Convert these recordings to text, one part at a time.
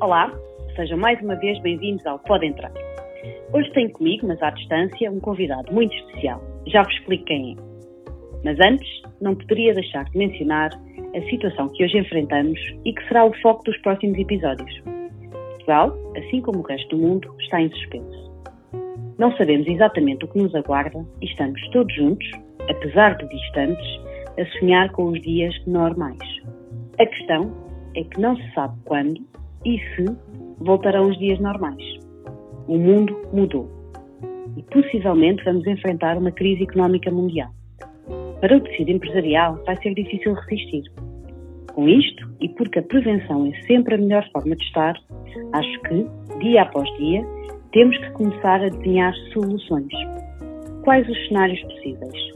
Olá, sejam mais uma vez bem-vindos ao Pode Entrar. Hoje tenho comigo, mas à distância, um convidado muito especial. Já vos explico quem é. Mas antes, não poderia deixar de mencionar a situação que hoje enfrentamos e que será o foco dos próximos episódios. Portugal, assim como o resto do mundo, está em suspenso. Não sabemos exatamente o que nos aguarda e estamos todos juntos, apesar de distantes, a sonhar com os dias normais. A questão é que não se sabe quando e se voltarão os dias normais. O mundo mudou e possivelmente vamos enfrentar uma crise económica mundial. Para o tecido empresarial vai ser difícil resistir. Com isto, e porque a prevenção é sempre a melhor forma de estar, acho que, dia após dia, temos que começar a desenhar soluções. Quais os cenários possíveis?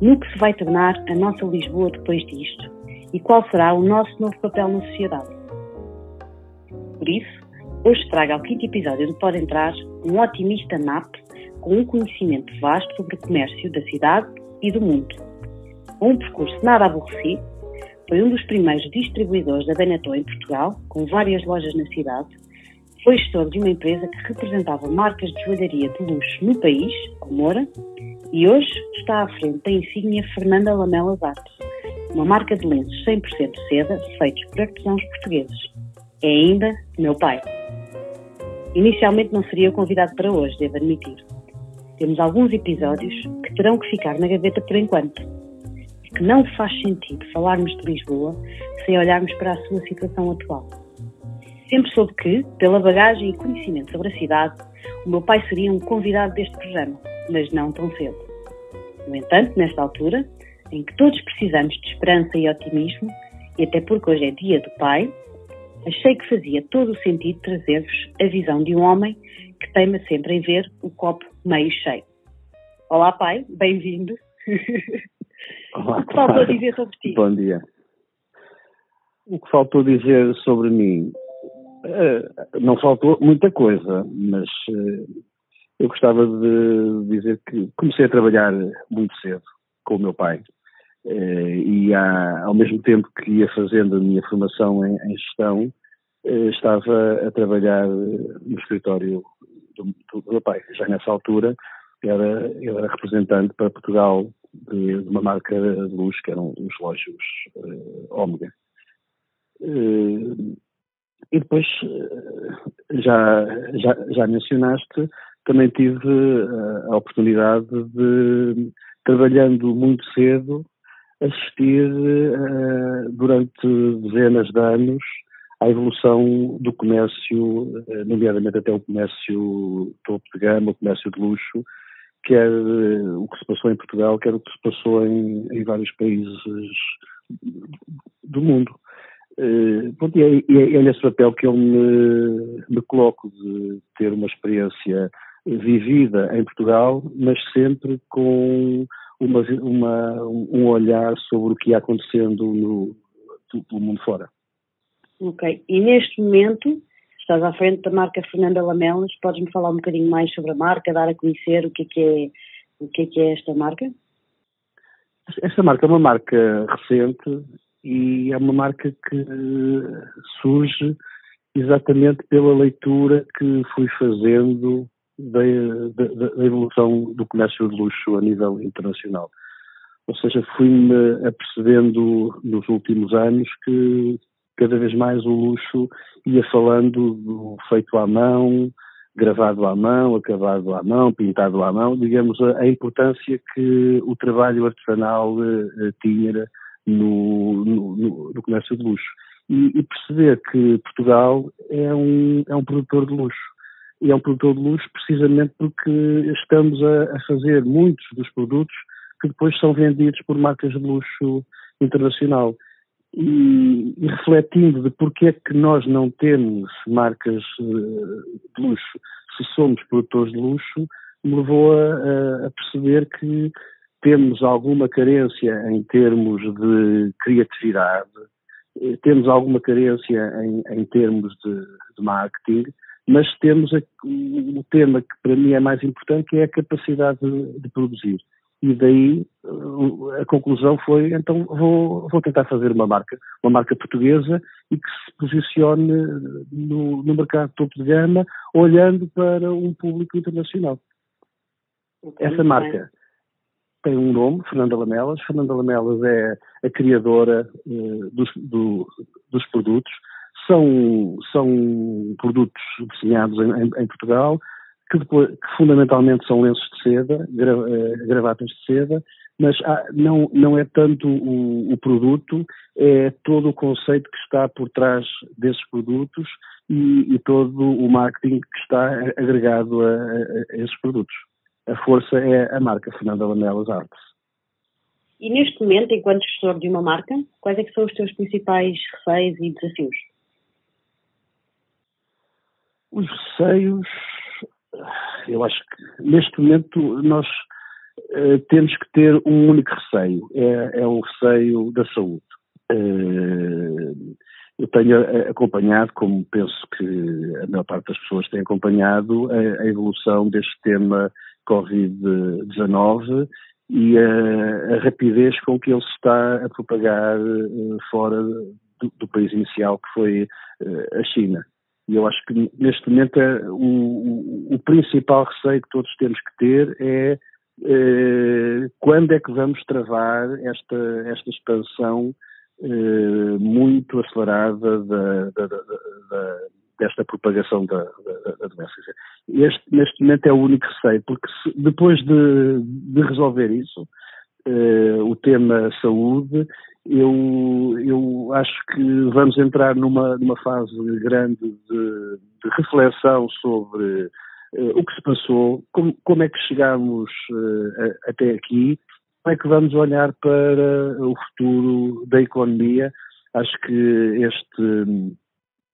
No que se vai tornar a nossa Lisboa depois disto? E qual será o nosso novo papel na sociedade? Por isso, hoje trago ao quinto episódio do Pode Entrar um otimista NAP com um conhecimento vasto sobre o comércio da cidade e do mundo. Um percurso nada aborrecido, foi um dos primeiros distribuidores da Benetton em Portugal, com várias lojas na cidade, foi gestor de uma empresa que representava marcas de joalharia de luxo no país, a Moura, e hoje está à frente da insígnia Fernanda Lamelas Artes, uma marca de lenços 100% seda feitos por artesãos portugueses. É ainda meu pai. Inicialmente não seria o convidado para hoje, devo admitir. Temos alguns episódios que terão que ficar na gaveta por enquanto. Que não faz sentido falarmos de Lisboa sem olharmos para a sua situação atual. Sempre soube que, pela bagagem e conhecimento sobre a cidade, o meu pai seria um convidado deste programa, mas não tão cedo. No entanto, nesta altura, em que todos precisamos de esperança e otimismo, e até porque hoje é dia do pai, achei que fazia todo o sentido trazer-vos a visão de um homem que teima sempre em ver o copo meio cheio. Olá, pai, bem-vindo. Olá, o que faltou dizer sobre ti? Bom dia. O que faltou dizer sobre mim? Uh, não faltou muita coisa, mas uh, eu gostava de dizer que comecei a trabalhar muito cedo com o meu pai. Uh, e há, ao mesmo tempo que ia fazendo a minha formação em, em gestão, estava a trabalhar no escritório do, do, meu pai. Já nessa altura era, era representante para Portugal de, de uma marca de luz que eram os relógios Omega. E depois, eh, já, já, já mencionaste, também tive eh, a oportunidade de, trabalhando muito cedo, assistir eh, durante dezenas de anos à evolução do comércio, nomeadamente até o comércio topo de gama, o comércio de luxo, quer o que se passou em Portugal, quer o que se passou em, em vários países do mundo. Uh, e, é, é, é, nesse papel que eu me, me, coloco de ter uma experiência vivida em Portugal, mas sempre com uma, uma, um olhar sobre o que ia acontecendo no, do, mundo fora. Ok. E neste momento estás à frente da marca Fernanda Lamelas. Podes-me falar um bocadinho mais sobre a marca, dar a conhecer o que é que é, o que é, que é esta marca? Esta marca é uma marca recente e é uma marca que surge exatamente pela leitura que fui fazendo da, da, da, evolução do comércio de luxo a nível internacional. Ou seja, fui-me apercebendo nos últimos anos que cada vez mais o luxo ia falando do feito à mão, gravado à mão, acabado à mão, pintado à mão, digamos, a, a importância que o trabalho artesanal uh, tinha no, no, no comércio de luxo. E, e, perceber que Portugal é um, é um produtor de luxo. E é um produtor de luxo precisamente porque estamos a, a fazer muitos dos produtos que depois são vendidos por marcas de luxo internacional. E, e, refletindo de porque é que nós não temos marcas eh, de luxo se somos produtores de luxo, me levou a, a perceber que temos alguma carência em termos de criatividade, eh, temos alguma carência em, em termos de, de, marketing, mas temos o tema que para mim é mais importante, que é a capacidade de, de produzir. e daí a conclusão foi, então vou, vou tentar fazer uma marca, uma marca portuguesa e que se posicione no, no mercado topo de gama, olhando para um público internacional. Essa marca tem um nome, Fernanda Lamelas. Fernanda Lamelas é a criadora uh, dos, do, dos produtos. São, são produtos desenhados em, em, Portugal, que, que, fundamentalmente são lenços de seda, gra, uh, gravatas de seda, mas há, não, não é tanto o, o, produto, é todo o conceito que está por trás desses produtos e, e todo o marketing que está agregado a, a, esses produtos a força é a marca Fernanda Lamelas Artes. E neste momento, enquanto gestor de uma marca, quais é são os teus principais receios e desafios? Os receios, eu acho que neste momento nós uh, temos que ter um único receio, é, é o receio da saúde. Uh, eu tenho acompanhado, como penso que a maior parte das pessoas tem acompanhado, a, a evolução deste tema Covid-19 e a, a, rapidez com que ele se está a propagar uh, fora do, do, país inicial, que foi uh, a China. E eu acho que neste momento é, o, o, o, principal receio que todos temos que ter é uh, quando é que vamos travar esta, esta expansão muito acelerada da, da, da, desta propagação da, doença. Este, neste momento, é o único receio, porque se, depois de, de, resolver isso, o tema saúde, eu, eu acho que vamos entrar numa, numa fase grande de, de reflexão sobre uh, o que se passou, como, como é que chegamos uh, até aqui, como é que vamos olhar para o futuro da economia. Acho que este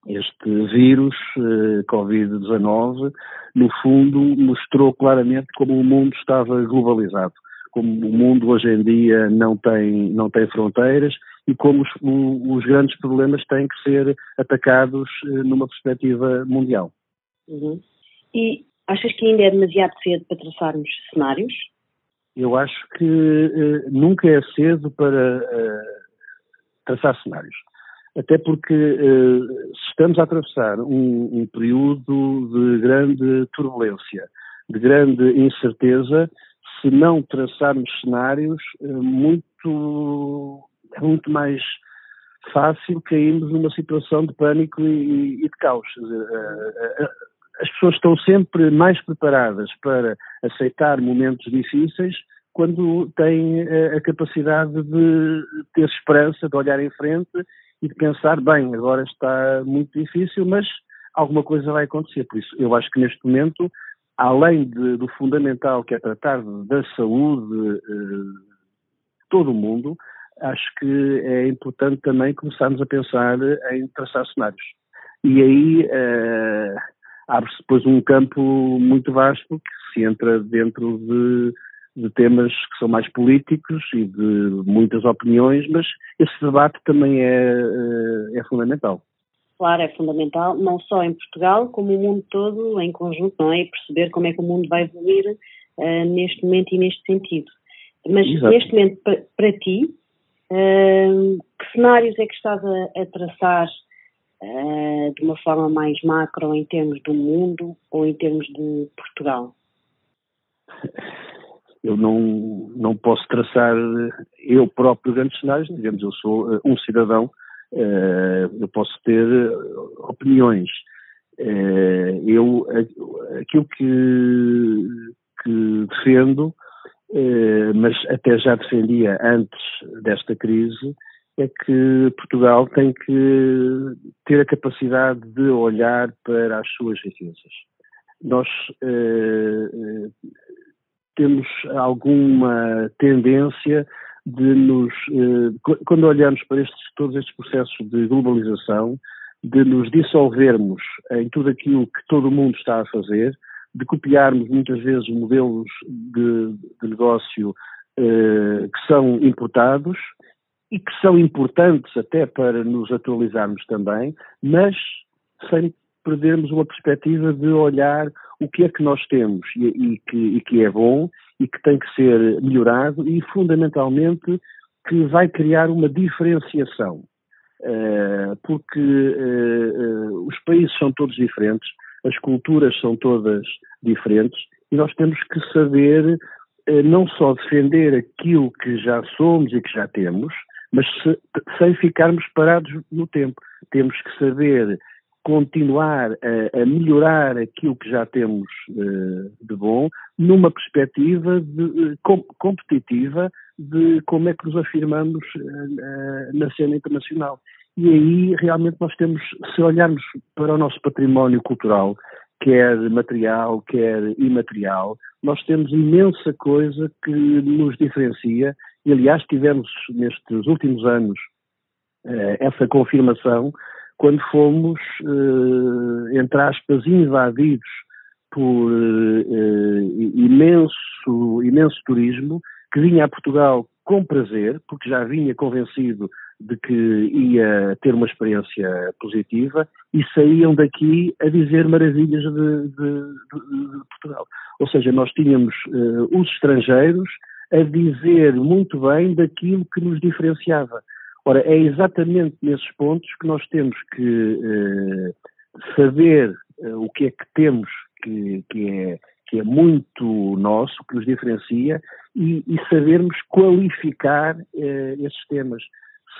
este vírus, eh, Covid-19, no fundo, mostrou claramente como o mundo estava globalizado, como o mundo hoje em dia não tem, não tem fronteiras e como os, os grandes problemas têm que ser atacados eh, numa perspectiva mundial. Uhum. E achas que ainda é demasiado cedo para traçarmos cenários? Eu acho que uh, nunca é cedo para uh, traçar cenários até porque uh, estamos a atravessar um, um, período de grande turbulência, de grande incerteza, se não traçarmos cenários, uh, muito, é muito mais fácil cairmos numa situação de pânico e, e de caos. Uh, as pessoas estão sempre mais preparadas para aceitar momentos difíceis quando têm a capacidade de ter esperança, de olhar em frente e de pensar, bem, agora está muito difícil, mas alguma coisa vai acontecer. Por isso, eu acho que neste momento, além de, do fundamental que é tratar da saúde eh, de todo o mundo, acho que é importante também começarmos a pensar em traçar cenários. E aí eh, abre-se depois um campo muito vasto que se entra dentro de de temas que são mais políticos e de muitas opiniões, mas esse debate também é, eh, é fundamental. Claro, é fundamental, não só em Portugal, como o mundo todo em conjunto, não é? E perceber como é que o mundo vai evoluir uh, neste momento e neste sentido. Mas Exato. neste momento, para, para ti, uh, que cenários é que estás a, a traçar uh, de uma forma mais macro em termos do mundo ou em termos de Portugal? eu não, não posso traçar eu próprio grandes cenários, digamos, eu sou um cidadão, eu posso ter uh, opiniões. eu, aquilo que, que defendo, mas até já defendia antes desta crise, é que Portugal tem que ter a capacidade de olhar para as suas riquezas. Nós temos alguma tendência de nos, eh, quando olhamos para estes, todos estes processos de globalização, de nos dissolvermos em tudo aquilo que todo o mundo está a fazer, de copiarmos muitas vezes modelos de, de negócio eh, que são importados e que são importantes até para nos atualizarmos também, mas sem perdermos uma perspectiva de olhar o que é que nós temos e, e, que, e que, é bom e que tem que ser melhorado e, fundamentalmente, que vai criar uma diferenciação. Uh, porque uh, uh, os países são todos diferentes, as culturas são todas diferentes e nós temos que saber não só defender aquilo que já somos e que já temos, mas se, sem ficarmos parados no tempo. Temos que saber continuar a, a, melhorar aquilo que já temos uh, de bom, numa perspectiva de, uh, com, competitiva de como é que nos afirmamos uh, na cena internacional. E aí realmente nós temos, se olharmos para o nosso património cultural, quer material, quer imaterial, nós temos imensa coisa que nos diferencia e aliás tivemos nestes últimos anos essa confirmação quando fomos, eh, entre aspas, invadidos por eh, imenso, imenso turismo que vinha a Portugal com prazer, porque já vinha convencido de que ia ter uma experiência positiva e saíam daqui a dizer maravilhas de, de, de Portugal. Ou seja, nós tínhamos uh, os estrangeiros a dizer muito bem daquilo que nos diferenciava. Ora, é exatamente nesses pontos que nós temos que eh, saber eh, o que é que temos que, que, é, que é muito nosso, que nos diferencia, e, e sabermos qualificar eh, esses temas.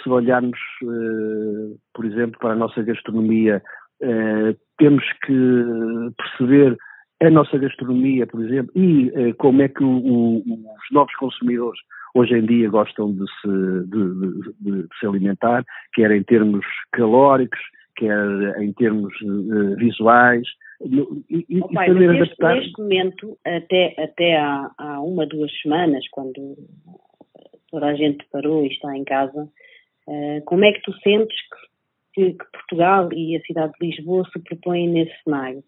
Se olharmos, eh, por exemplo, para a nossa gastronomia, eh, temos que perceber a nossa gastronomia, por exemplo, e eh, como é que o, o, os novos consumidores hoje em dia gostam de se, de, de, de se alimentar, quer em termos calóricos, quer em termos uh, visuais, e, e, oh, pai, saber neste, adaptar. Neste momento, até, até há, há, uma, duas semanas, quando toda a gente parou e está em casa, uh, como é que tu sentes que, que, Portugal e a cidade de Lisboa se propõem nesse cenário?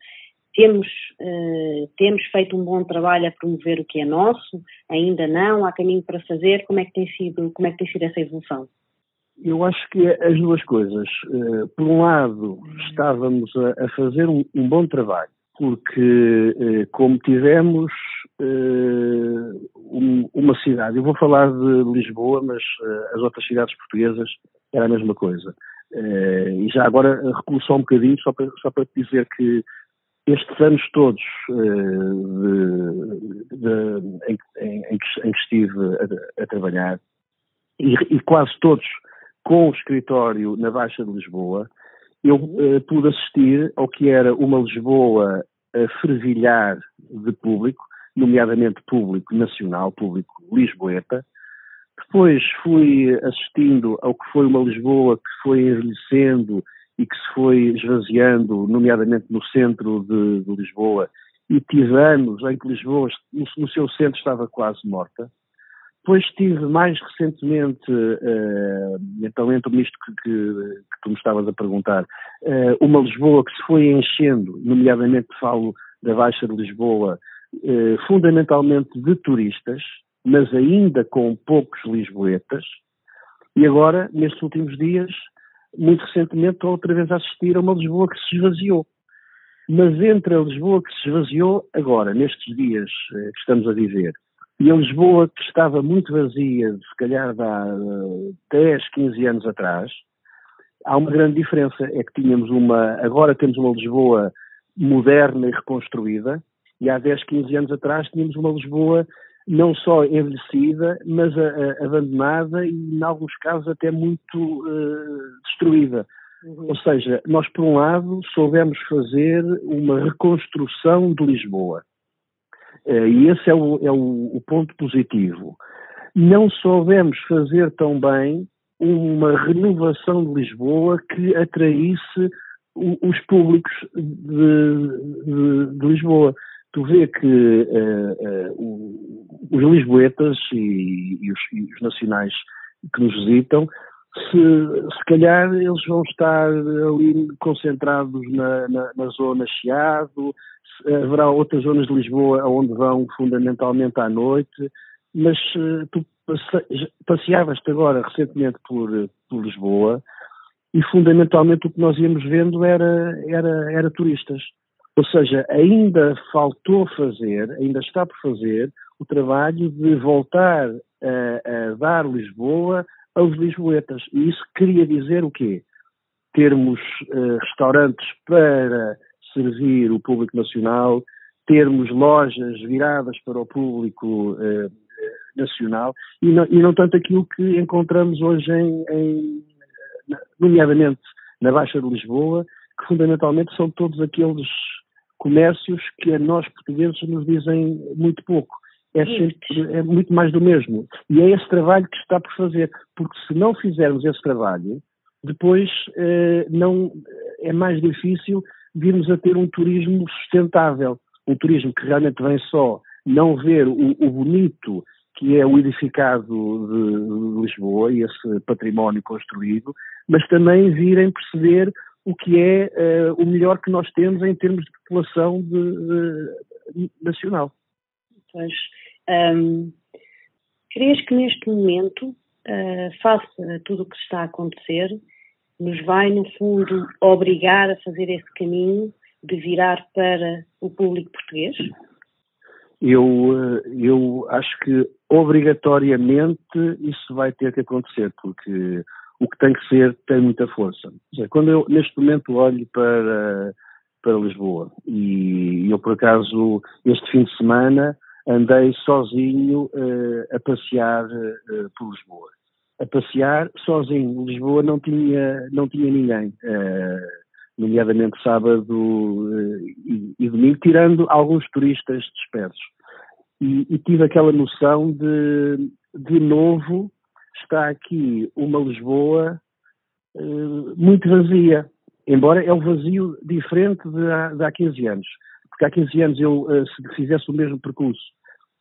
Temos, uh, temos feito um bom trabalho a promover o que é nosso? Ainda não? Há caminho para fazer? Como é que tem sido, como é que tem sido essa evolução? Eu acho que é as duas coisas. Uh, por um lado, estávamos a, a fazer um, um, bom trabalho, porque uh, como tivemos um, uma cidade, eu vou falar de Lisboa, mas as outras cidades portuguesas era a mesma coisa. e já agora só um bocadinho, só para, só para dizer que estes anos todos uh, de, de, em, em, em, que, estive a, a trabalhar, e, e, quase todos com o escritório na Baixa de Lisboa, eu uh, pude assistir ao que era uma Lisboa a fervilhar de público, nomeadamente público nacional, público lisboeta. Depois fui assistindo ao que foi uma Lisboa que foi envelhecendo e que se foi esvaziando, nomeadamente no centro de, de Lisboa, e tive anos em que Lisboa, no, no, seu centro, estava quase morta. Depois tive mais recentemente, uh, então entro nisto que, que, que, tu me estavas a perguntar, uh, uma Lisboa que se foi enchendo, nomeadamente falo da Baixa de Lisboa, uh, fundamentalmente de turistas, mas ainda com poucos lisboetas, e agora, nestes últimos dias, muito recentemente estou outra vez a assistir a uma Lisboa que se esvaziou. Mas entre a Lisboa que se esvaziou agora, nestes dias eh, que estamos a viver, e a Lisboa que estava muito vazia, se calhar há 10, 15 anos atrás, há uma grande diferença. É que tínhamos uma, agora temos uma Lisboa moderna e reconstruída, e há 10, 15 anos atrás tínhamos uma Lisboa não só envelhecida, mas a, a, abandonada e, em alguns casos, até muito uh, destruída. Uhum. Ou seja, nós, por um lado, soubemos fazer uma reconstrução de Lisboa. Uh, e esse é, o, é o, o ponto positivo. Não soubemos fazer tão bem uma renovação de Lisboa que atraísse os públicos de, de, de Lisboa tu vê que uh, uh, os lisboetas e, e, os, e, os, nacionais que nos visitam, se, se calhar eles vão estar ali concentrados na, na, na zona Chiado, haverá outras zonas de Lisboa onde vão fundamentalmente à noite, mas uh, tu passeavas-te agora recentemente por, por Lisboa e fundamentalmente o que nós íamos vendo era, era, era turistas. Ou seja, ainda faltou fazer, ainda está por fazer, o trabalho de voltar a, a dar Lisboa aos lisboetas. E isso queria dizer o quê? Termos uh, restaurantes para servir o público nacional, termos lojas viradas para o público uh, nacional e não, e não, tanto aquilo que encontramos hoje em, em, nomeadamente na Baixa de Lisboa, que fundamentalmente são todos aqueles comércios que a nós portugueses nos dizem muito pouco. É, sempre, é muito mais do mesmo. E é esse trabalho que está por fazer, porque se não fizermos esse trabalho, depois eh, não é mais difícil virmos a ter um turismo sustentável, um turismo que realmente vem só não ver o, o bonito que é o edificado de Lisboa e esse património construído, mas também virem perceber o que é uh, o melhor que nós temos em termos de população de, de, nacional. Pois, um, crees que neste momento, uh, face a tudo o que está a acontecer, nos vai, no fundo, obrigar a fazer esse caminho de virar para o público português? Eu, eh, eu acho que obrigatoriamente isso vai ter que acontecer, porque o que tem que ser tem muita força. Quando eu neste momento olho para, para Lisboa e eu por acaso este fim de semana andei sozinho uh, a passear uh, por Lisboa. A passear sozinho. Lisboa não tinha, não tinha ninguém, uh, nomeadamente sábado e, e domingo, tirando alguns turistas dispersos. E, e tive aquela noção de, de novo, está aqui uma Lisboa uh, muito vazia, embora é um vazio diferente de há, de há 15 anos. Porque há 15 anos eu, uh, se fizesse o mesmo percurso,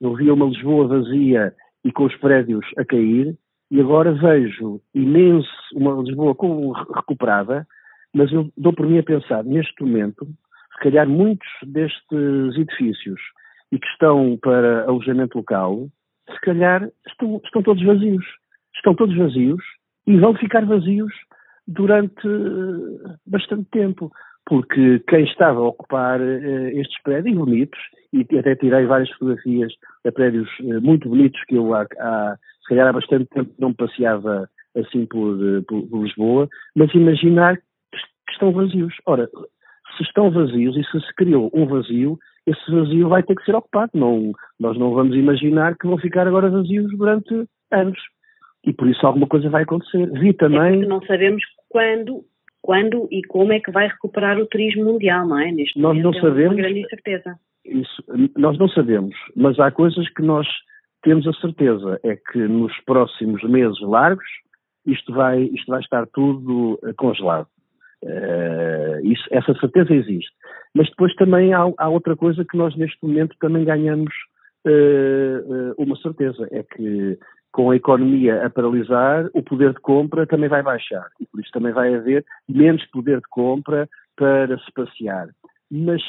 eu via uma Lisboa vazia e com os prédios a cair, e agora vejo imenso uma Lisboa como recuperada, mas eu dou por mim a pensar, neste momento, se calhar muitos destes edifícios e que estão para alojamento local, se calhar estão, estão todos vazios estão todos vazios e vão ficar vazios durante eh, bastante tempo, porque quem estava a ocupar uh, estes prédios bonitos, e até tirei várias fotografias de prédios uh, muito bonitos que eu há, há, se calhar há bastante tempo não passeava assim por, por, por Lisboa, mas imaginar que estão vazios. Ora, se estão vazios e se se criou um vazio, esse vazio vai ter que ser ocupado. Não, nós não vamos imaginar que vão ficar agora vazios durante anos e por isso alguma coisa vai acontecer. Vi também. É não sabemos quando, quando e como é que vai recuperar o turismo mundial, não é? Neste nós não sabemos. Uma grande incerteza. Isso, nós não sabemos, mas há coisas que nós temos a certeza, é que nos próximos meses largos isto vai, isto vai estar tudo eh, congelado. Uh, isso, essa certeza existe. Mas depois também há, há, outra coisa que nós neste momento também ganhamos uh, uh, uma certeza, é que com a economia a paralisar, o poder de compra também vai baixar. E por isso também vai haver menos poder de compra para se passear. Mas,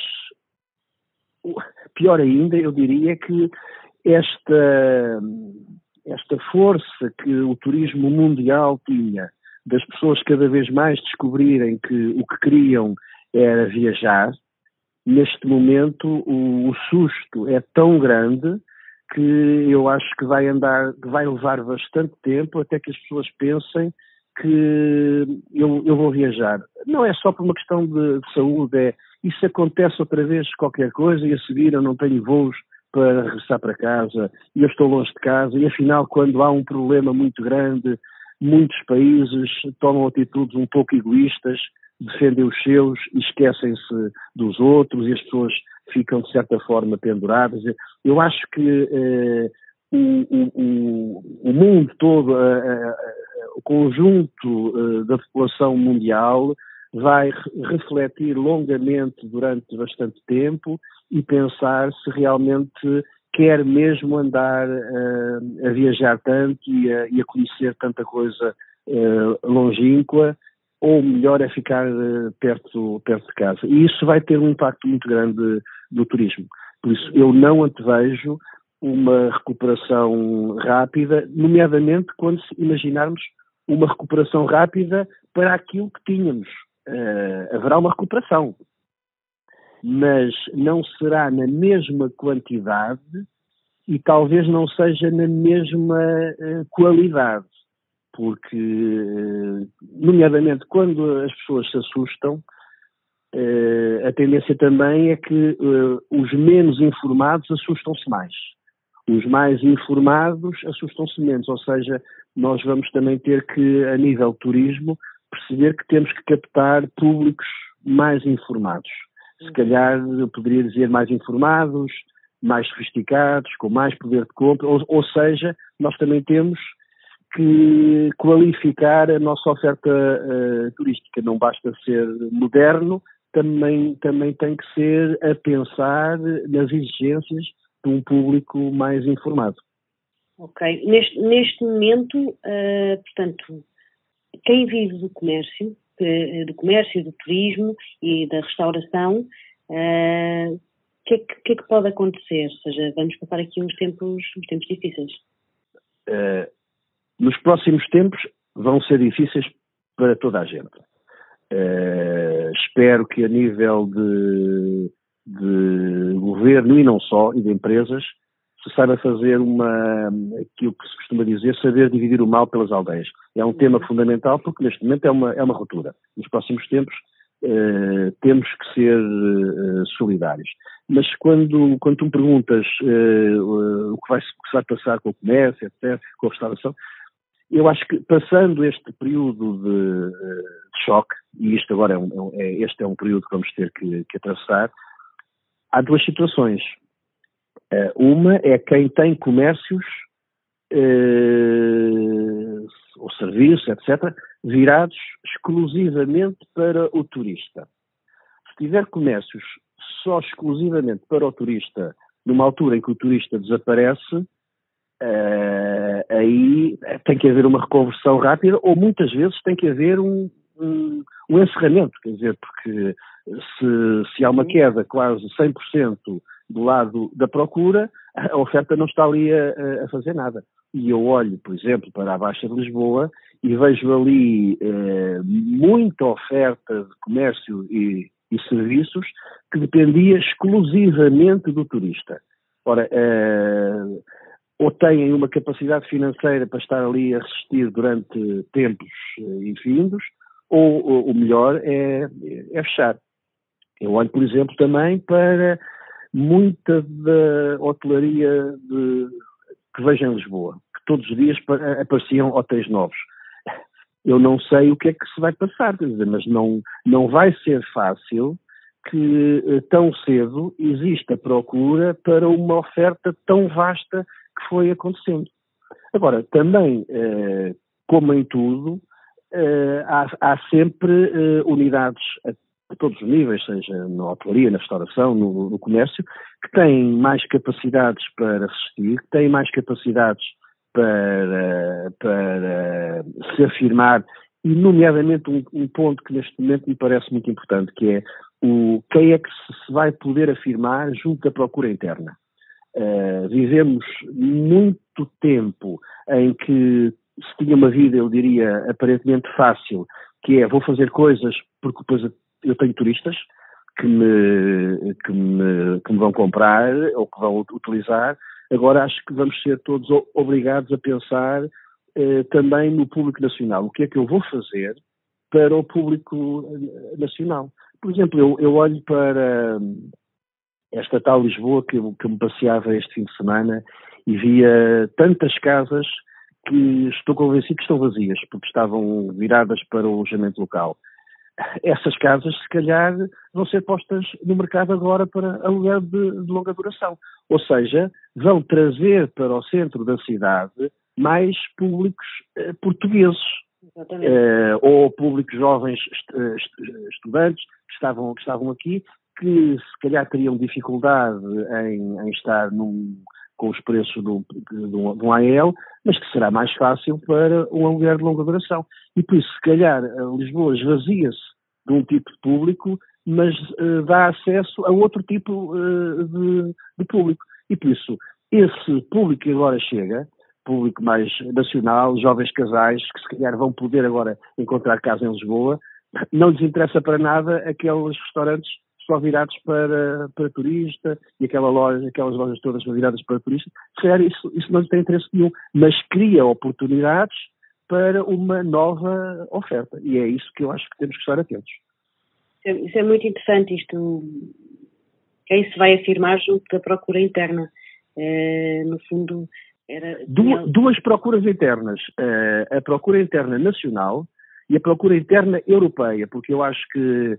pior ainda, eu diria que esta, esta força que o turismo mundial tinha, das pessoas cada vez mais descobrirem que o que queriam era viajar, neste momento o, o susto é tão grande que eu acho que vai andar, que vai levar bastante tempo até que as pessoas pensem que eu, eu vou viajar. Não é só por uma questão de, de saúde, é isso acontece outra vez qualquer coisa e a seguir eu não tenho voos para regressar para casa e eu estou longe de casa e afinal quando há um problema muito grande, muitos países tomam atitudes um pouco egoístas, defendem os seus e esquecem-se dos outros e as pessoas ficam, de certa forma, penduradas. Eu acho que eh, o, o, o, mundo todo, o conjunto eh, da população mundial vai refletir longamente durante bastante tempo e pensar se realmente quer mesmo andar uh, a viajar tanto e a, e a conhecer tanta coisa longínqua ou melhor é ficar perto, perto de casa. E isso vai ter um impacto muito grande no turismo. Por isso, eu não antevejo uma recuperação rápida, nomeadamente quando imaginarmos uma recuperação rápida para aquilo que tínhamos. Uh, haverá uma recuperação, mas não será na mesma quantidade e talvez não seja na mesma uh, qualidade, porque, uh, nomeadamente, quando as pessoas se assustam, a tendência também é que os menos informados assustam-se mais. Os mais informados assustam-se menos, ou seja, nós vamos também ter que, a nível turismo, perceber que temos que captar públicos mais informados. Se calhar, eu poderia dizer mais informados, mais sofisticados, com mais poder de compra, ou, ou seja, nós também temos que qualificar a nossa oferta uh, turística. Não basta ser moderno, também, também tem que ser a pensar nas exigências de um público mais informado. Ok. Neste, neste momento, uh, portanto, quem vive do comércio, do comércio, do turismo e da restauração, uh, que é que, que, é que pode acontecer? Ou seja, vamos passar aqui uns tempos, uns tempos difíceis. Uh, nos próximos tempos vão ser difíceis para toda a gente. Uh, espero que a nível de, de, governo e não só, e de empresas, se saiba fazer uma, aquilo que se costuma dizer, saber dividir o mal pelas aldeias. É um tema fundamental porque neste momento é uma, é uma ruptura. Nos próximos tempos uh, temos que ser uh, solidários. Mas quando, quando tu me perguntas o, que vai, o que vai passar com o comércio, etc., com a restauração, eu acho que passando este período de, de choque, e isto agora é, um, é, este é um período que vamos ter que, que atravessar, há duas situações. Uh, uma é quem tem comércios uh, ou serviços, etc., virados exclusivamente para o turista. Se tiver comércios só exclusivamente para o turista, numa altura em que o turista desaparece, uh, aí tem que haver uma reconversão rápida ou muitas vezes tem que haver um, um, um encerramento, quer dizer, porque se, se há uma queda quase 100% do lado da procura, a oferta não está ali a, a, fazer nada. E eu olho, por exemplo, para a Baixa de Lisboa e vejo ali eh, muita oferta de comércio e, e, serviços que dependia exclusivamente do turista. Ora, eh, ou têm uma capacidade financeira para estar ali a resistir durante tempos eh, infindos, ou, o melhor é, é fechar. Eu olho, por exemplo, também para muita da hotelaria de, que vejo em Lisboa, que todos os dias apareciam hotéis novos. Eu não sei o que é que se vai passar, dizer, mas não, não vai ser fácil que eh, tão cedo exista procura para uma oferta tão vasta que foi acontecendo. Agora, também, eh, como em tudo, eh, há, há, sempre unidades a todos os níveis, seja na hotelaria, na restauração, no, no, comércio, que têm mais capacidades para resistir, que têm mais capacidades para, para se afirmar, e nomeadamente um, um, ponto que neste momento me parece muito importante, que é o, quem é que se vai poder afirmar junto da procura interna. Uh, vivemos muito tempo em que se tinha uma vida, eu diria, aparentemente fácil, que é vou fazer coisas porque depois eu tenho turistas que me, que me, que me vão comprar ou que vão utilizar. Agora acho que vamos ser todos obrigados a pensar eh, também no público nacional. O que é que eu vou fazer para o público eh, nacional? Por exemplo, eu, eu olho para esta tal Lisboa que, que me passeava este fim de semana e via tantas casas que estou convencido que estão vazias, porque estavam viradas para o alojamento local essas casas, se calhar, vão ser postas no mercado agora para aluguel de, de, longa duração. Ou seja, vão trazer para o centro da cidade mais públicos eh, portugueses. Eh, ou públicos jovens est est estudantes que estavam, que estavam aqui, que se calhar teriam dificuldade em, em estar num, com os preços do, um AEL, mas que será mais fácil para um aluguer de longa duração. E por isso, se calhar, Lisboa esvazia-se de um tipo de público, mas uh, dá acesso a outro tipo uh, de, de, público. E por isso, esse público que agora chega, público mais nacional, jovens casais, que se calhar vão poder agora encontrar casa em Lisboa, não lhes interessa para nada aqueles restaurantes só virados para, para turista e aquela loja, aquelas lojas todas viradas para turista. Se calhar isso, isso não tem interesse nenhum, mas cria oportunidades para uma nova oferta. E é isso que eu acho que temos que estar atentos. Isso é muito interessante, isto quem se vai afirmar junto da procura interna. É, no fundo, era... duas, duas procuras internas. Eh, a procura interna nacional e a procura interna europeia, porque eu acho que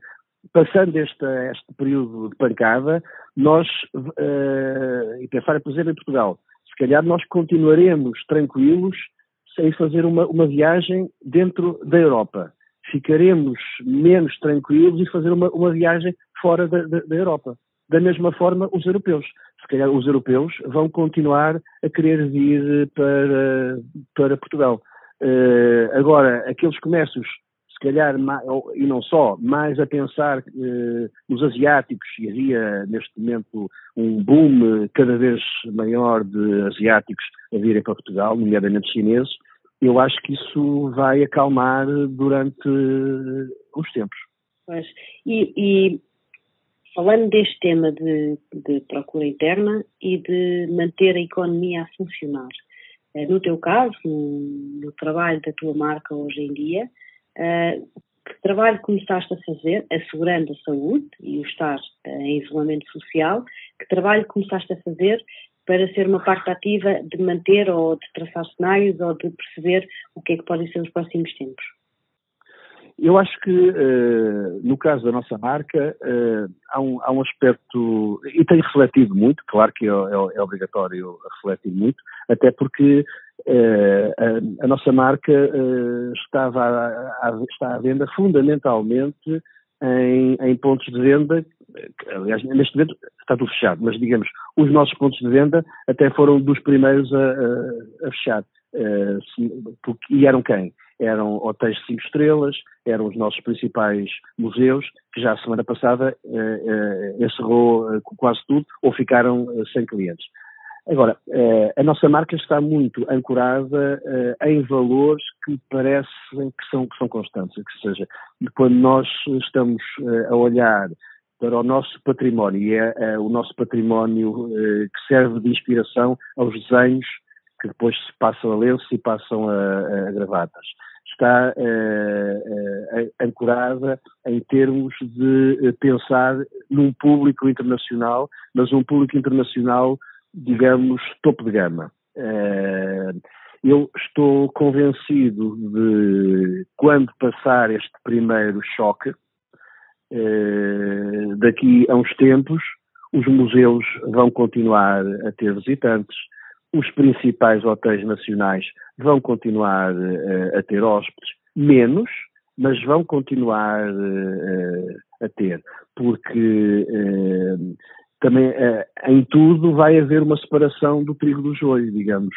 passando este, este período de pancada, nós, uh, e pensar, por exemplo, em Portugal, se calhar nós continuaremos tranquilos sem fazer uma, uma viagem dentro da Europa. Ficaremos menos tranquilos e fazer uma, uma viagem fora da, da, da Europa. Da mesma forma, os europeus. Se calhar os europeus vão continuar a querer vir para, para Portugal. Uh, agora, aqueles comércios se calhar, e não só, mais a pensar eh, nos asiáticos, e havia neste momento um boom cada vez maior de asiáticos a virem para Portugal, nomeadamente chineses, eu acho que isso vai acalmar durante os tempos. Pois. E, e falando deste tema de, de, procura interna e de manter a economia a funcionar, eh, no teu caso, no, no trabalho da tua marca hoje em dia, Uh, que trabalho começaste a fazer, assegurando a saúde e o estar uh, em isolamento social, que trabalho começaste a fazer para ser uma parte ativa de manter ou de traçar cenários ou de perceber o que é que podem ser os próximos tempos? Eu acho que, uh, no caso da nossa marca, há, um, há, um, aspecto, e tem refletido muito, claro que é, é, é obrigatório refletir muito, até porque a, a, nossa marca estava a, a, está à venda fundamentalmente em, em, pontos de venda, aliás, neste momento está tudo fechado, mas digamos, os nossos pontos de venda até foram dos primeiros a, a fechar. porque, e eram quem? eram hotéis de cinco estrelas, eram os nossos principais museus, que já a semana passada eh, eh, encerrou eh, quase tudo, ou ficaram eh, sem clientes. Agora, eh, a nossa marca está muito ancorada eh, em valores que parecem que são, que são constantes, que seja, quando nós estamos a olhar para o nosso património, e é, é o nosso património que serve de inspiração aos desenhos que depois se passam a lenço e passam a, a gravatas. Está ancorada em termos de pensar num público internacional, mas um público internacional, digamos, topo de gama. Uh, eu estou convencido de quando passar este primeiro choque, daqui a uns tempos, os museus vão continuar a ter visitantes, os principais hotéis nacionais vão continuar uh, a ter hóspedes, menos, mas vão continuar a ter, porque também em tudo vai haver uma separação do trigo do joio, digamos.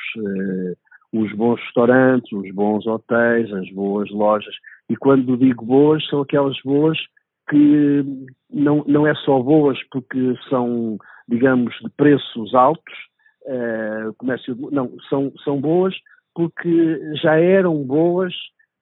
os bons restaurantes, os bons hotéis, as boas lojas. E quando digo boas, são aquelas boas que não, não é só boas porque são, digamos, de preços altos, uh, comércio, não, são, são boas porque já eram boas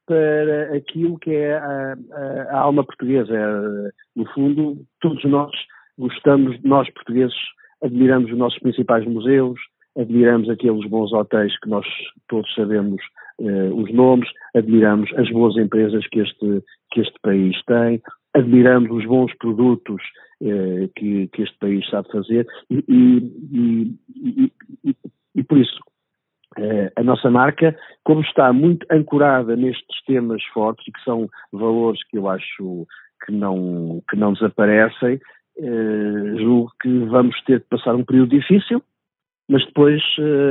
para aquilo que é a, a, a alma portuguesa. É, no fundo, todos nós gostamos, nós portugueses, admiramos os nossos principais museus, admiramos aqueles bons hotéis que nós todos sabemos eh, os nomes, admiramos as boas empresas que este, que este país tem, admiramos os bons produtos eh, que, que, este país sabe fazer e, e, e, e por isso eh, a nossa marca, como está muito ancorada nestes temas fortes e que são valores que eu acho que não, que não desaparecem, eh, julgo que vamos ter de passar um período difícil, mas depois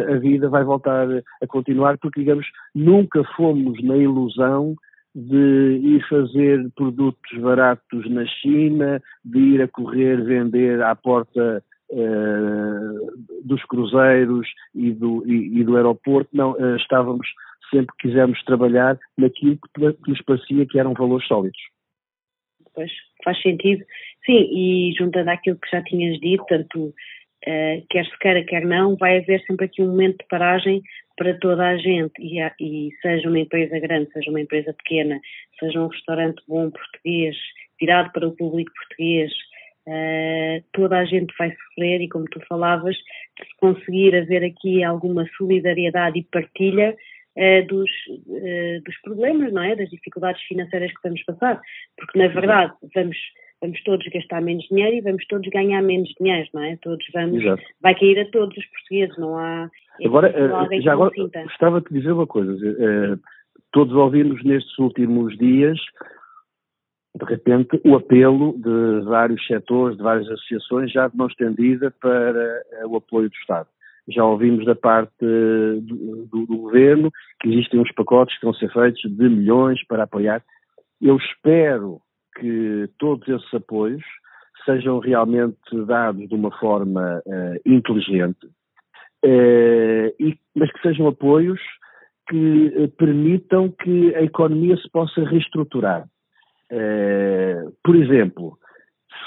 a vida vai voltar a continuar, porque, digamos, nunca fomos na ilusão de ir fazer produtos baratos na China, de ir a correr vender à porta uh, dos cruzeiros e do, e, e do aeroporto. Não, estávamos, sempre quisemos trabalhar naquilo que, que nos parecia que eram valores sólidos. Pois, faz sentido. Sim, e juntando àquilo que já tinhas dito, tanto Uh, quer se queira, quer não, vai haver sempre aqui um momento de paragem para toda a gente, e, e, seja uma empresa grande, seja uma empresa pequena, seja um restaurante bom português, virado para o público português, uh, toda a gente vai sofrer e, como tu falavas, se conseguir haver aqui alguma solidariedade e partilha dos, uh, dos problemas, não é? Das dificuldades financeiras que vamos passar, porque na verdade vamos vamos todos gastar menos dinheiro e vamos todos ganhar menos dinheiro, não é? Todos vamos, Exato. vai cair a todos os portugueses, não há. Agora, já agora, gostava de dizer uma coisa, todos ouvimos nestes últimos dias de repente, o apelo de vários setores, de várias associações, já de mão estendida para eh, o apoio do Estado. Já ouvimos da parte do, do, do, governo que existem uns pacotes que a ser feitos de milhões para apoiar. Eu espero que todos esses apoios sejam realmente dados de uma forma uh, inteligente, uh, e, mas que sejam apoios que uh, permitam que a economia se possa reestruturar. Eh, por exemplo,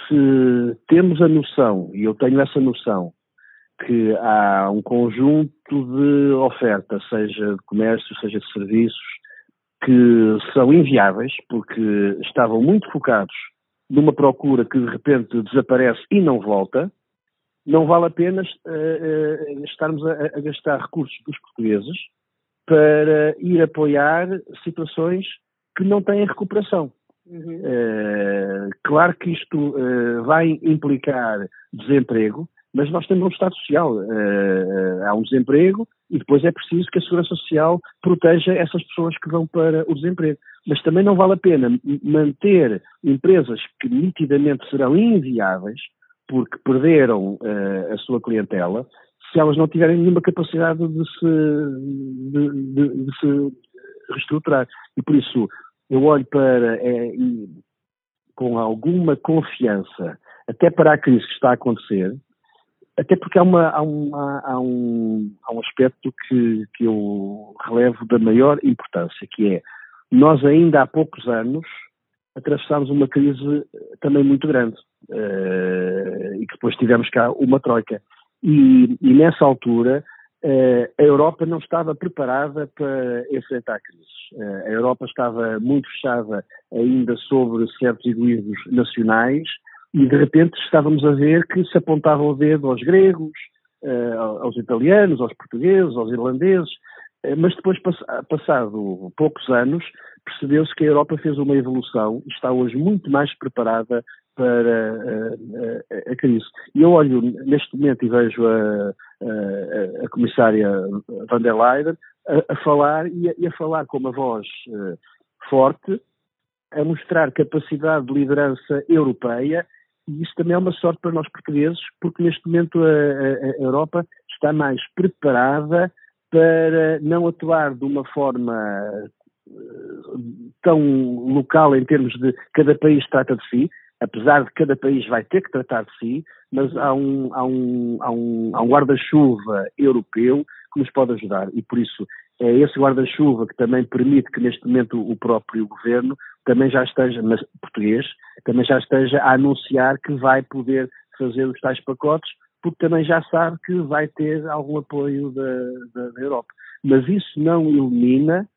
se temos a noção, e eu tenho essa noção, que há um conjunto de ofertas, seja de comércio, seja de serviços, que são inviáveis, porque estavam muito focados numa procura que de repente desaparece e não volta, não vale a pena uh, uh, estarmos a, a, gastar recursos dos portugueses para ir apoiar situações que não têm recuperação. Uhum. Uh, claro que isto vai implicar desemprego, mas nós temos um Estado Social. Uh, há um desemprego e depois é preciso que a Segurança Social proteja essas pessoas que vão para o desemprego. Mas também não vale a pena manter empresas que nitidamente serão inviáveis porque perderam a sua clientela se elas não tiverem nenhuma capacidade de se, de, de, de se reestruturar. E por isso eu olho para, é, com alguma confiança, até para a crise que está a acontecer, até porque há, uma, há, uma, há, um, há um aspecto que, que eu relevo da maior importância, que é nós ainda há poucos anos atravessámos uma crise também muito grande uh, e que depois tivemos cá uma troika. E, e nessa altura eh, a Europa não estava preparada para enfrentar crises. Eh, a Europa estava muito fechada ainda sobre certos egoísmos nacionais e de repente estávamos a ver que se apontava o dedo aos gregos, eh, aos italianos, aos portugueses, aos irlandeses, mas depois, passado poucos anos, percebeu-se que a Europa fez uma evolução e está hoje muito mais preparada para a, a, a crise. E eu olho neste momento e vejo a, a, comissária van der Leyen a, falar e a, e a, falar com uma voz forte, a mostrar capacidade de liderança europeia e isso também é uma sorte para nós portugueses, porque neste momento a, a Europa está mais preparada para não atuar de uma forma eh, tão local em termos de cada país trata de si, apesar de cada país vai ter que tratar de si, mas há um, há um, há um, há um guarda-chuva europeu que nos pode ajudar. E por isso é esse guarda-chuva que também permite que neste momento o próprio governo também já esteja, mas português, também já esteja a anunciar que vai poder fazer os tais pacotes, porque também já sabe que vai ter algum apoio da, da, da Europa. Mas isso não elimina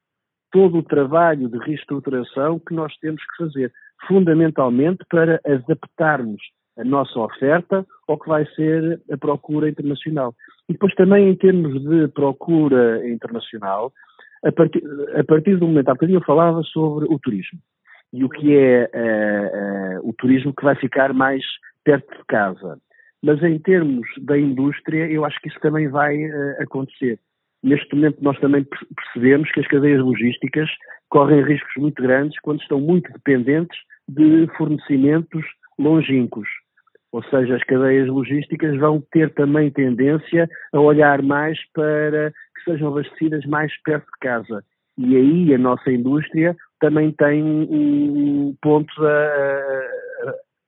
todo o trabalho de reestruturação que nós temos que fazer fundamentalmente para adaptarmos a nossa oferta ao que vai ser a procura internacional. E depois também em termos de procura internacional, a partir, a partir do momento, há bocadinho eu falava sobre o turismo e o que é uh, uh, o turismo que vai ficar mais perto de casa. Mas em termos da indústria, eu acho que isso também vai uh, acontecer. Neste momento nós também percebemos que as cadeias logísticas correm riscos muito grandes quando estão muito dependentes de fornecimentos longínquos. Ou seja, as cadeias logísticas vão ter também tendência a olhar mais para que sejam abastecidas mais perto de casa. E aí a nossa indústria também tem um, pontos a,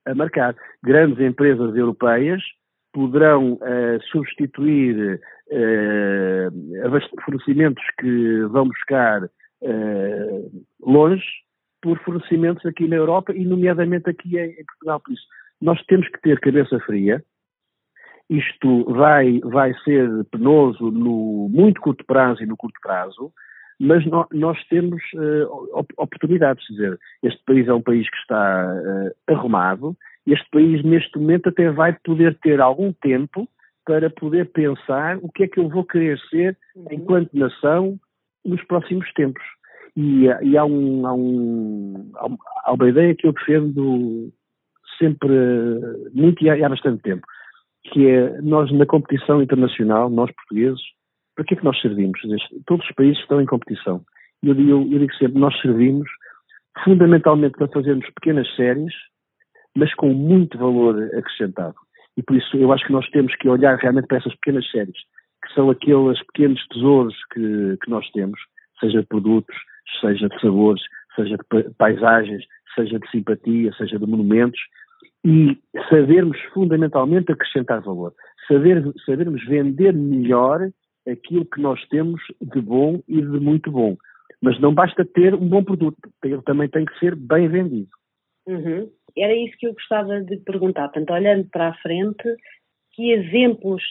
a, a, marcar. Grandes empresas europeias poderão uh, substituir uh, fornecimentos que vão buscar uh, longe por fornecimentos aqui na Europa e, nomeadamente, aqui em, Portugal. Por isso, nós temos que ter cabeça fria. Isto vai, vai ser penoso no muito curto prazo e no curto prazo, mas no, nós temos uh, oportunidades. Quer dizer, este país é um país que está uh, arrumado este país, neste momento, até vai poder ter algum tempo para poder pensar o que é que eu vou querer ser uhum. enquanto nação nos próximos tempos. E, e há, um, há, um, há, uma ideia que eu defendo sempre muito e há, há bastante tempo, que é nós na competição internacional, nós portugueses, para que é que nós servimos? Todos os países estão em competição. Eu, eu, eu digo sempre, nós servimos fundamentalmente para fazermos pequenas séries, mas com muito valor acrescentado. E por isso eu acho que nós temos que olhar realmente para essas pequenas séries, que são aqueles pequenos tesouros que, que nós temos, seja de produtos, seja de sabores, seja de paisagens, seja de simpatia, seja de monumentos, e sabermos fundamentalmente acrescentar valor, saber, sabermos vender melhor aquilo que nós temos de bom e de muito bom. Mas não basta ter um bom produto, ele também tem que ser bem vendido. Uhum era isso que eu gostava de perguntar. Portanto, olhando para a frente, que exemplos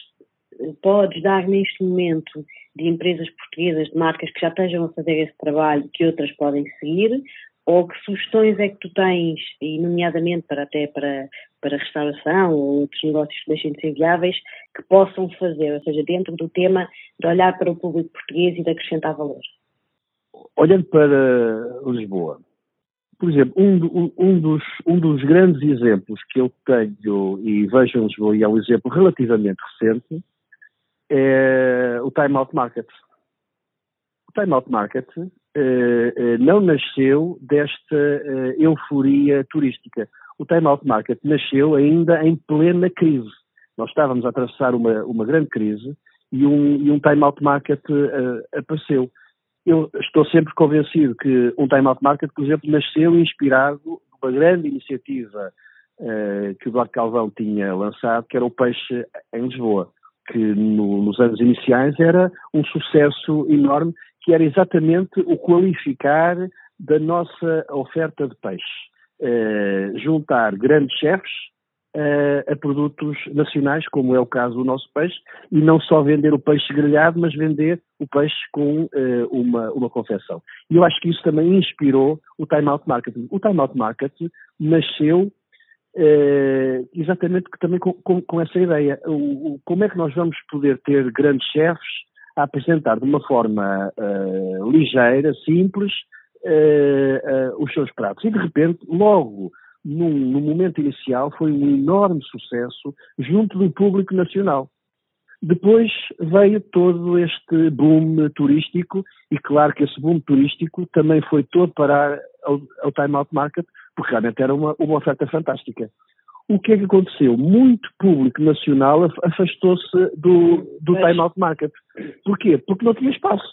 podes dar neste momento de empresas portuguesas, de marcas que já estejam a fazer esse trabalho, que outras podem seguir? Ou que sugestões é que tu tens, e nomeadamente para até para, para restauração ou outros negócios que deixem de ser viáveis, que possam fazer, ou seja, dentro do tema de olhar para o público português e de acrescentar valor? Olhando para Lisboa, por exemplo, um, um, dos, um dos grandes exemplos que eu tenho e vejo em Lisboa, e é um exemplo relativamente recente, é o Time Out Market. O Time Out Market não nasceu desta eh, euforia turística. O Time Out Market nasceu ainda em plena crise. Nós estávamos a atravessar uma, uma grande crise e um, e um Time Out Market apareceu eu estou sempre convencido que um Time Out Market, por exemplo, nasceu inspirado numa grande iniciativa que o Duarte Calvão tinha lançado, que era o Peixe em Lisboa, que no, nos anos iniciais era um sucesso enorme, que era exatamente o qualificar da nossa oferta de peixe. Uh, juntar grandes chefes a, a, produtos nacionais, como é o caso do nosso peixe, e não só vender o peixe grelhado, mas vender o peixe com uh, uma, uma confecção. E eu acho que isso também inspirou o Time Out Marketing. O Time Out Marketing nasceu uh, exatamente também com, com, com essa ideia. O, o, como é que nós vamos poder ter grandes chefes a apresentar de uma forma uh, ligeira, simples, os seus pratos? E de repente, logo no momento inicial, foi um enorme sucesso junto do público nacional. Depois veio todo este boom turístico, e claro que esse boom turístico também foi todo parar ao, ao time out market, porque realmente era uma, uma oferta fantástica. O que é que aconteceu? Muito público nacional afastou-se do, do time out market. Porquê? Porque não tinha espaço.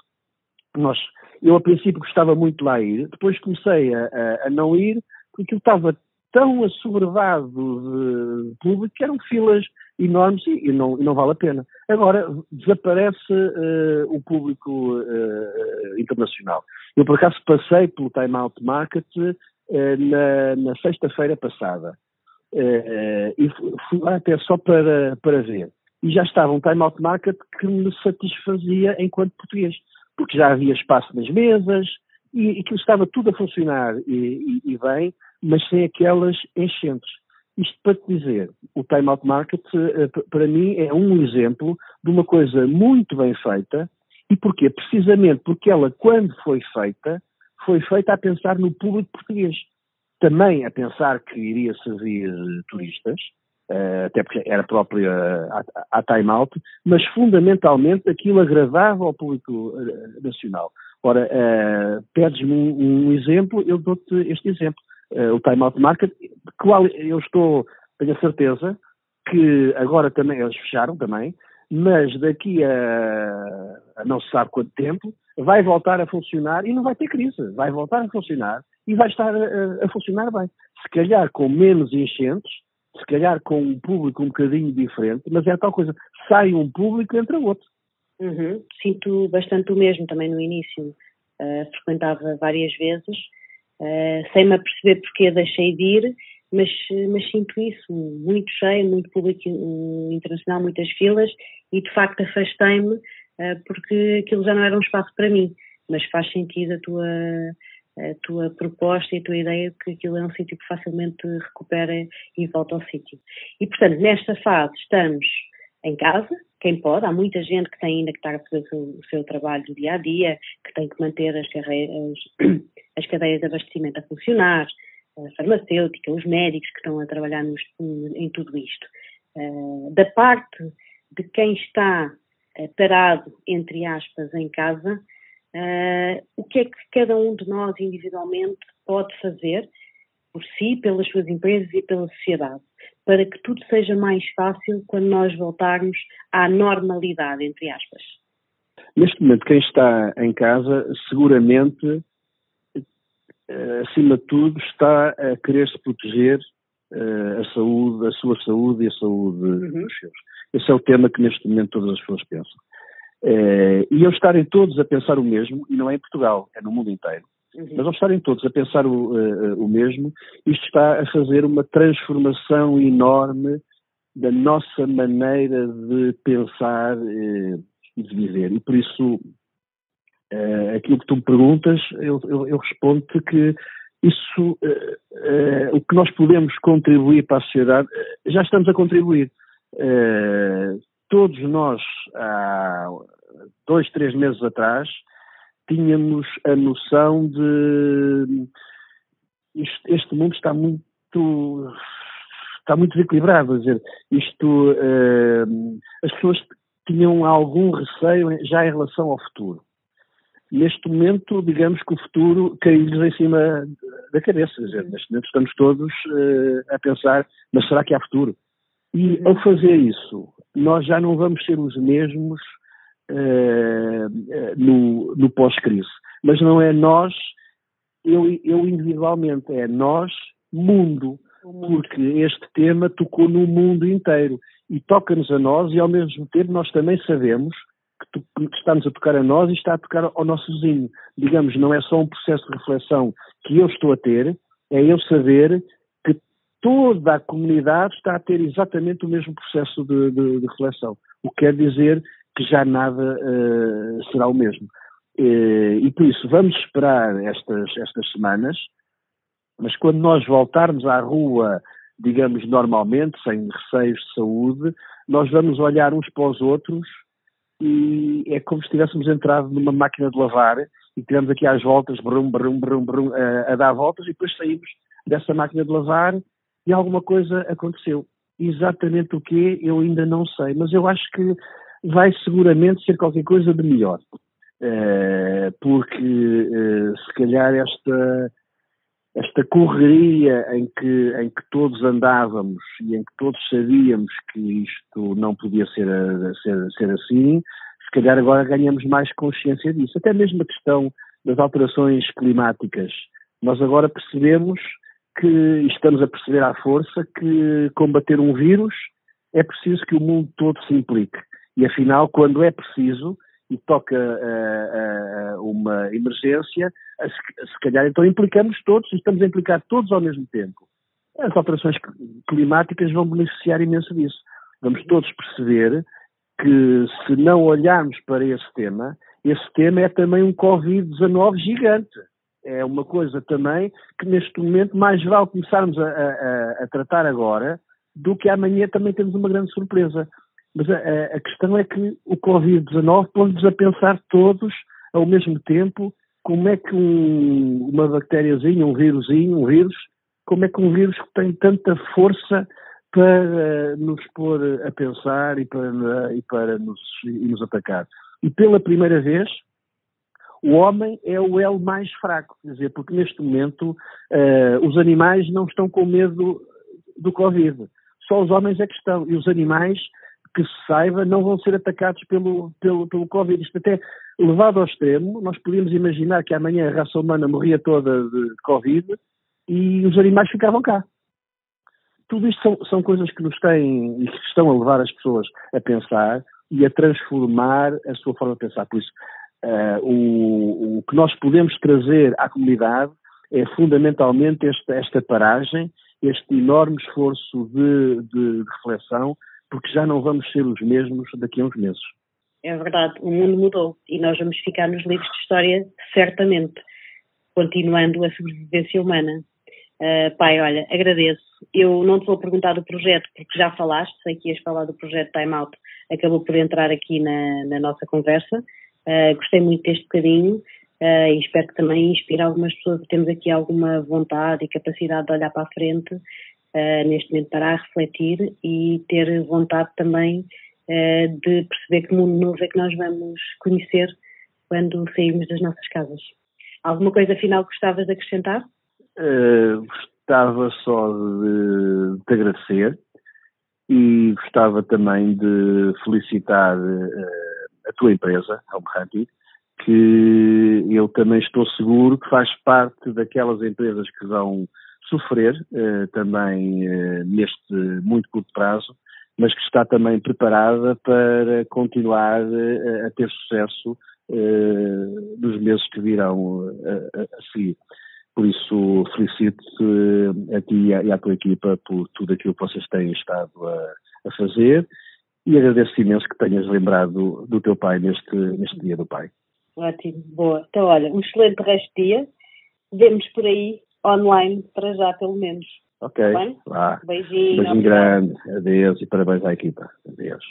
Nós, eu, a princípio, gostava muito de lá ir, depois comecei a, a, a não ir, porque aquilo estava tão assoberbado de público que eram filas enormes e, e, não, e não, vale a pena. Agora, desaparece uh, o público uh, internacional. Eu, por acaso, passei pelo Time Out Market uh, na, na sexta-feira passada e fui lá até só para, para ver. E já estava um Time Out Market que me satisfazia enquanto português, porque já havia espaço nas mesas e, e que estava tudo a funcionar e, e bem mas sem aquelas enchentes. Isto para te dizer, o Time Out Market, eh, para mim, é um exemplo de uma coisa muito bem feita. E porquê? Precisamente porque ela, quando foi feita, foi feita a pensar no público português. Também a pensar que iria servir turistas, eh, até porque era própria a, Time Out, mas fundamentalmente aquilo agradava ao público eh, nacional. Ora, pedes-me um, um exemplo, eu dou-te este exemplo uh, o Time Out Market, qual eu estou, tenho a certeza que agora também eles fecharam também, mas daqui a, a, não se sabe quanto tempo vai voltar a funcionar e não vai ter crise, vai voltar a funcionar e vai estar a, a funcionar bem. Se calhar com menos enchentes, se calhar com um público um bocadinho diferente, mas é tal coisa, sai um público entra outro. Uhum. Sinto bastante o mesmo também no início. Uh, frequentava várias vezes Uh, sem me aperceber porque deixei de ir, mas, mas sinto isso, muito cheio, muito público internacional, muitas filas, e de facto afastei-me porque aquilo já não era um espaço para mim. Mas faz sentido a tua, a tua proposta e a tua ideia de que aquilo é um sítio que facilmente recupera e volta ao sítio. E, portanto, nesta fase estamos em casa, quem pode, há muita gente que tem ainda que estar a fazer o seu, trabalho do dia a dia, que tem que manter as, as cadeias de abastecimento a funcionar, a farmacêutica, os médicos que estão a trabalhar nos, em tudo isto. Uh, da parte de quem está uh, parado, entre aspas, em casa, Uh, o que é que cada um de nós individualmente pode fazer por si, pelas suas empresas e pela sociedade, para que tudo seja mais fácil quando nós voltarmos à normalidade, entre aspas? Neste momento, quem está em casa, seguramente, eh, acima de tudo, está a querer se proteger uh, a saúde, a sua saúde e a saúde uhum. dos seus. Esse é o tema que neste momento todas as pessoas pensam. Uh, e eles estarem todos a pensar o mesmo, e não é em Portugal, é no mundo inteiro, uhum. mas ao estarem todos a pensar o, uh, o mesmo, isto está a fazer uma transformação enorme da nossa maneira de pensar uh, e de viver. E por isso, aquilo que tu me perguntas, eu, eu, eu respondo-te que isso, o que nós podemos contribuir para a sociedade, já estamos a contribuir todos nós, há dois, três meses atrás, tínhamos a noção de isto, este mundo está muito está muito desequilibrado, dizer, isto uh, as pessoas tinham algum receio já em relação ao futuro. Neste momento, digamos que o futuro caiu-lhes em cima da cabeça, dizer, neste momento estamos todos uh, a pensar, mas será que há futuro? E ao fazer isso, nós já não vamos ser os mesmos uh, no, no pós-crise. Mas não é nós, eu, eu individualmente, é nós, mundo, porque este tema tocou no mundo inteiro e toca-nos a nós e ao mesmo tempo nós também sabemos que, estamos a tocar a nós e está a tocar ao nosso vizinho. Digamos, não é só um processo de reflexão que eu estou a ter, é eu saber toda a comunidade está a ter exatamente o mesmo processo de, de, de reflexão. O que quer dizer que já nada uh, será o mesmo. Uh, e por isso vamos esperar estas, estas semanas, mas quando nós voltarmos à rua, digamos normalmente, sem receios de saúde, nós vamos olhar uns para os outros e é como se tivéssemos entrado numa máquina de lavar e tivemos aqui às voltas, brum, brum, brum, brum, a, a dar voltas e depois saímos dessa máquina de lavar e alguma coisa aconteceu. Exatamente o que eu ainda não sei, mas eu acho que vai seguramente ser qualquer coisa de melhor. Uh, porque uh, se calhar esta, esta correria em que, em que todos andávamos e em que todos sabíamos que isto não podia ser, ser, ser assim, se calhar agora ganhamos mais consciência disso. Até mesmo a questão das alterações climáticas. Nós agora percebemos que estamos a perceber à força que combater um vírus é preciso que o mundo todo se implique. E afinal, quando é preciso e toca uh, uh, uma emergência, se, se calhar então implicamos todos e estamos a implicar todos ao mesmo tempo. As alterações climáticas vão beneficiar imenso disso. Vamos todos perceber que se não olharmos para esse tema, esse tema é também um Covid-19 gigante é uma coisa também que neste momento mais vale começarmos a, a, a tratar agora do que amanhã também temos uma grande surpresa. Mas a, a questão é que o Covid-19 pôs-nos a pensar todos ao mesmo tempo como é que um, uma bactériazinha, um vírusinho, um vírus, como é que um vírus tem tanta força para nos pôr a pensar e para, e para nos, e nos atacar. E pela primeira vez, o homem é o elo mais fraco, quer dizer, porque neste momento uh, os animais não estão com medo do Covid. Só os homens é que estão. E os animais, que se saiba, não vão ser atacados pelo, pelo, pelo Covid. Isto até levado ao extremo, nós podíamos imaginar que amanhã a raça humana morria toda de Covid e os animais ficavam cá. Tudo isto são, são coisas que nos têm e que estão a levar as pessoas a pensar e a transformar a sua forma de pensar. Por isso, Uh, o, o, que nós podemos trazer à comunidade é fundamentalmente esta, esta paragem, este enorme esforço de, de, de, reflexão, porque já não vamos ser os mesmos daqui a uns meses. É verdade, o mundo mudou e nós vamos ficar nos livros de história certamente. continuando a sobrevivência humana. Uh, pai, olha, agradeço. Eu não te vou perguntar do projeto, porque já falaste, sei que ias falar do projeto Time Out, acabou por entrar aqui na, na nossa conversa. Uh, gostei muito deste bocadinho uh, e espero que também inspire algumas pessoas que temos aqui alguma vontade e capacidade de olhar para a frente, neste momento para refletir e ter vontade também de perceber que mundo novo é que nós vamos conhecer quando sairmos das nossas casas. Alguma coisa final gostavas de acrescentar? Uh, gostava só de te agradecer e gostava também de felicitar uh, a tua empresa, a Home que eu também estou seguro que faz parte daquelas empresas que vão sofrer uh, também neste muito curto prazo, mas que está também preparada para continuar a ter sucesso nos meses que virão a, a seguir. Por isso, felicito-te a ti e à tua equipa por tudo aquilo que vocês têm estado a, a fazer e agradeço imenso que tenhas lembrado do teu pai neste, neste dia do pai. Ótimo, boa. Então, olha, um excelente resto de dia. Vemos por aí, online, para já, pelo menos. Ok. Tá. Beijinho. Beijinho grande. Adeus e parabéns à equipa. Adeus.